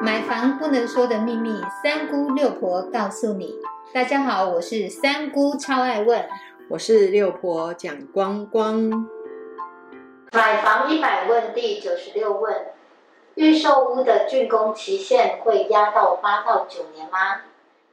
买房不能说的秘密，三姑六婆告诉你。大家好，我是三姑，超爱问。我是六婆蒋光光。买房一百问第九十六问：预售屋的竣工期限会压到八到九年吗？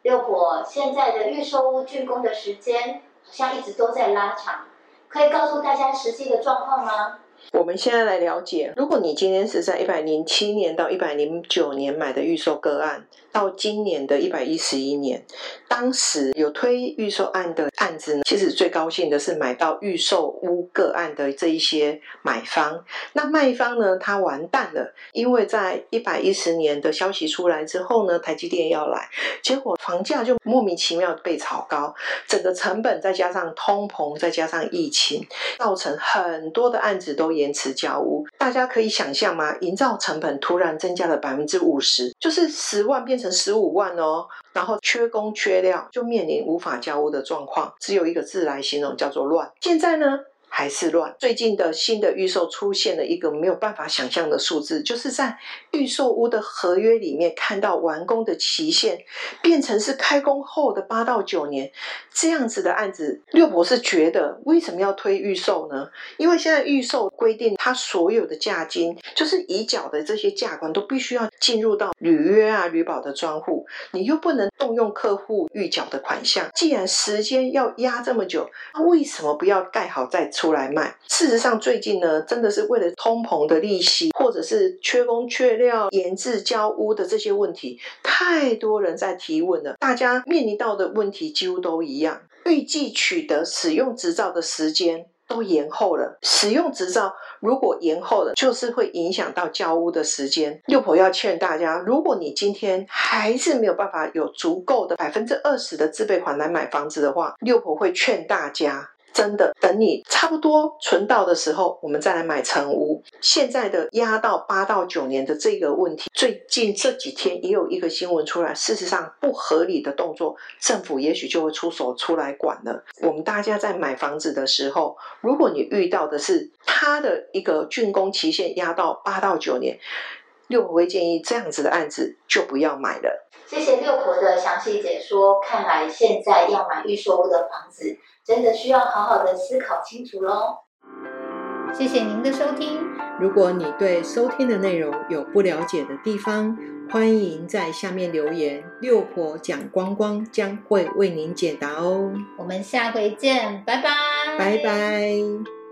六婆，现在的预售屋竣工的时间好像一直都在拉长，可以告诉大家实际的状况吗？我们现在来了解，如果你今天是在一百零七年到一百零九年买的预售个案，到今年的一百一十一年，当时有推预售案的案子呢，其实最高兴的是买到预售屋个案的这一些买方。那卖方呢，他完蛋了，因为在一百一十年的消息出来之后呢，台积电要来，结果房价就莫名其妙被炒高，整个成本再加上通膨，再加上疫情，造成很多的案子都延迟交屋。大家可以想象吗？营造成本突然增加了百分之五十，就是十万变成十五万哦。然后缺工缺料，就面临无法交屋的状况，只有一个字来形容，叫做乱。现在呢？还是乱。最近的新的预售出现了一个没有办法想象的数字，就是在预售屋的合约里面看到完工的期限变成是开工后的八到九年这样子的案子。六博士觉得为什么要推预售呢？因为现在预售规定，它所有的价金就是已缴的这些价款都必须要进入到履约啊、履保的专户，你又不能动用客户预缴的款项。既然时间要压这么久，那为什么不要盖好再出？来卖。事实上，最近呢，真的是为了通膨的利息，或者是缺工缺料、延滞交屋的这些问题，太多人在提问了。大家面临到的问题几乎都一样，预计取得使用执照的时间都延后了。使用执照如果延后了，就是会影响到交屋的时间。六婆要劝大家，如果你今天还是没有办法有足够的百分之二十的自备款来买房子的话，六婆会劝大家。真的，等你差不多存到的时候，我们再来买成屋。现在的压到八到九年的这个问题，最近这几天也有一个新闻出来，事实上不合理的动作，政府也许就会出手出来管了。我们大家在买房子的时候，如果你遇到的是他的一个竣工期限压到八到九年，六婆会建议这样子的案子就不要买了。谢谢六婆的详细解说，看来现在要买预售屋的房子。真的需要好好的思考清楚喽。谢谢您的收听。如果你对收听的内容有不了解的地方，欢迎在下面留言，六婆讲光光将会为您解答哦。我们下回见，拜拜，拜拜。